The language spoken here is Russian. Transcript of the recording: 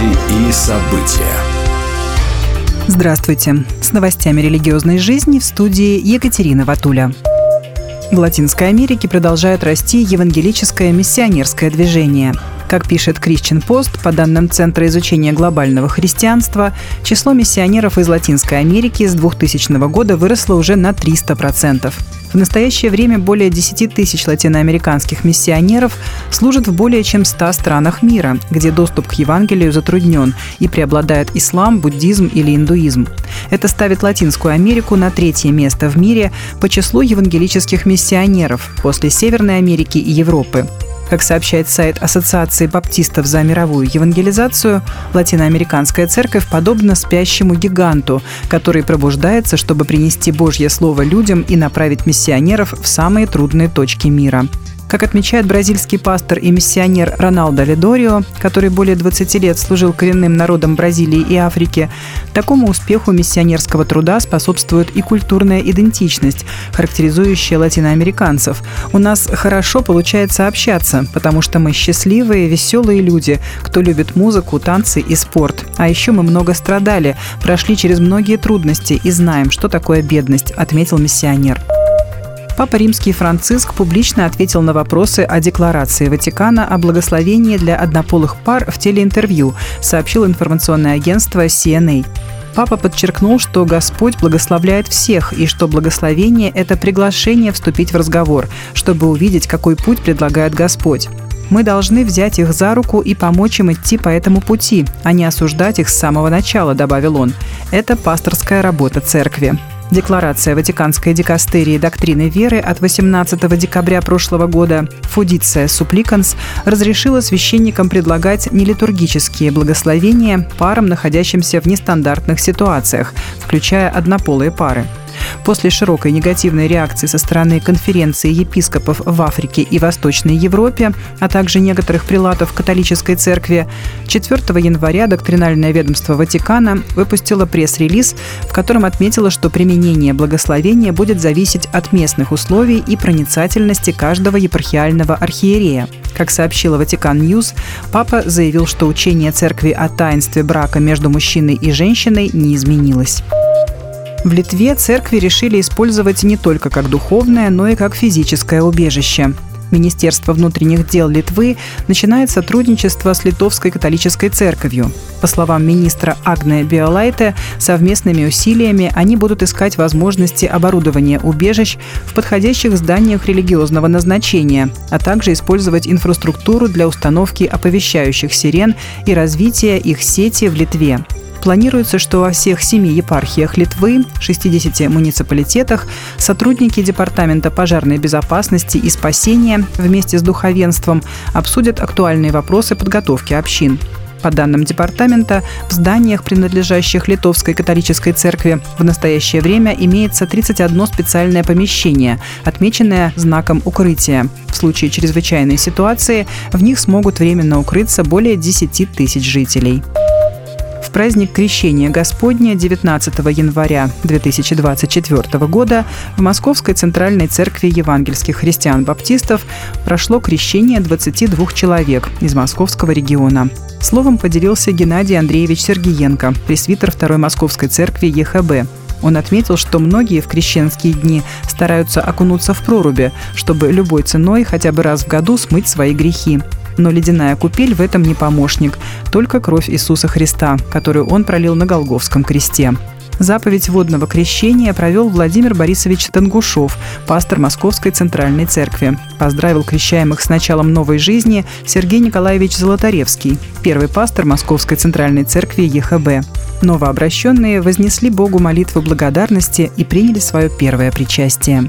Новости и события. Здравствуйте. С новостями религиозной жизни в студии Екатерина Ватуля. В Латинской Америке продолжает расти евангелическое миссионерское движение. Как пишет Christian Post, по данным Центра изучения глобального христианства, число миссионеров из Латинской Америки с 2000 года выросло уже на 300%. В настоящее время более 10 тысяч латиноамериканских миссионеров служат в более чем 100 странах мира, где доступ к Евангелию затруднен и преобладает ислам, буддизм или индуизм. Это ставит Латинскую Америку на третье место в мире по числу евангелических миссионеров после Северной Америки и Европы. Как сообщает сайт Ассоциации баптистов за мировую евангелизацию, латиноамериканская церковь подобна спящему гиганту, который пробуждается, чтобы принести Божье Слово людям и направить миссионеров в самые трудные точки мира. Как отмечает бразильский пастор и миссионер Роналдо Ледорио, который более 20 лет служил коренным народам Бразилии и Африки, такому успеху миссионерского труда способствует и культурная идентичность, характеризующая латиноамериканцев. У нас хорошо получается общаться, потому что мы счастливые, веселые люди, кто любит музыку, танцы и спорт. А еще мы много страдали, прошли через многие трудности и знаем, что такое бедность, отметил миссионер. Папа Римский Франциск публично ответил на вопросы о декларации Ватикана о благословении для однополых пар в телеинтервью, сообщил информационное агентство CNA. Папа подчеркнул, что Господь благословляет всех и что благословение – это приглашение вступить в разговор, чтобы увидеть, какой путь предлагает Господь. Мы должны взять их за руку и помочь им идти по этому пути, а не осуждать их с самого начала, добавил он. Это пасторская работа церкви. Декларация Ватиканской дикастерии доктрины веры от 18 декабря прошлого года «Фудиция Супликанс» разрешила священникам предлагать нелитургические благословения парам, находящимся в нестандартных ситуациях, включая однополые пары. После широкой негативной реакции со стороны конференции епископов в Африке и Восточной Европе, а также некоторых прилатов католической церкви, 4 января доктринальное ведомство Ватикана выпустило пресс-релиз, в котором отметило, что применение благословения будет зависеть от местных условий и проницательности каждого епархиального архиерея. Как сообщила Vatican News, папа заявил, что учение церкви о таинстве брака между мужчиной и женщиной не изменилось. В Литве церкви решили использовать не только как духовное, но и как физическое убежище. Министерство внутренних дел Литвы начинает сотрудничество с Литовской католической церковью. По словам министра Агне Биолайте, совместными усилиями они будут искать возможности оборудования убежищ в подходящих зданиях религиозного назначения, а также использовать инфраструктуру для установки оповещающих сирен и развития их сети в Литве. Планируется, что во всех семи епархиях Литвы, 60 муниципалитетах, сотрудники Департамента пожарной безопасности и спасения вместе с духовенством обсудят актуальные вопросы подготовки общин. По данным департамента, в зданиях, принадлежащих Литовской католической церкви, в настоящее время имеется 31 специальное помещение, отмеченное знаком укрытия. В случае чрезвычайной ситуации в них смогут временно укрыться более 10 тысяч жителей. В праздник Крещения Господня 19 января 2024 года в Московской Центральной Церкви Евангельских христиан-баптистов прошло крещение 22 человек из московского региона. Словом поделился Геннадий Андреевич Сергиенко, пресвитер Второй Московской Церкви ЕХБ. Он отметил, что многие в крещенские дни стараются окунуться в проруби, чтобы любой ценой хотя бы раз в году смыть свои грехи. Но ледяная купель в этом не помощник, только кровь Иисуса Христа, которую он пролил на Голговском кресте. Заповедь водного крещения провел Владимир Борисович Тангушов, пастор Московской Центральной Церкви. Поздравил крещаемых с началом новой жизни Сергей Николаевич Золотаревский, первый пастор Московской Центральной Церкви ЕХБ. Новообращенные вознесли Богу молитву благодарности и приняли свое первое причастие.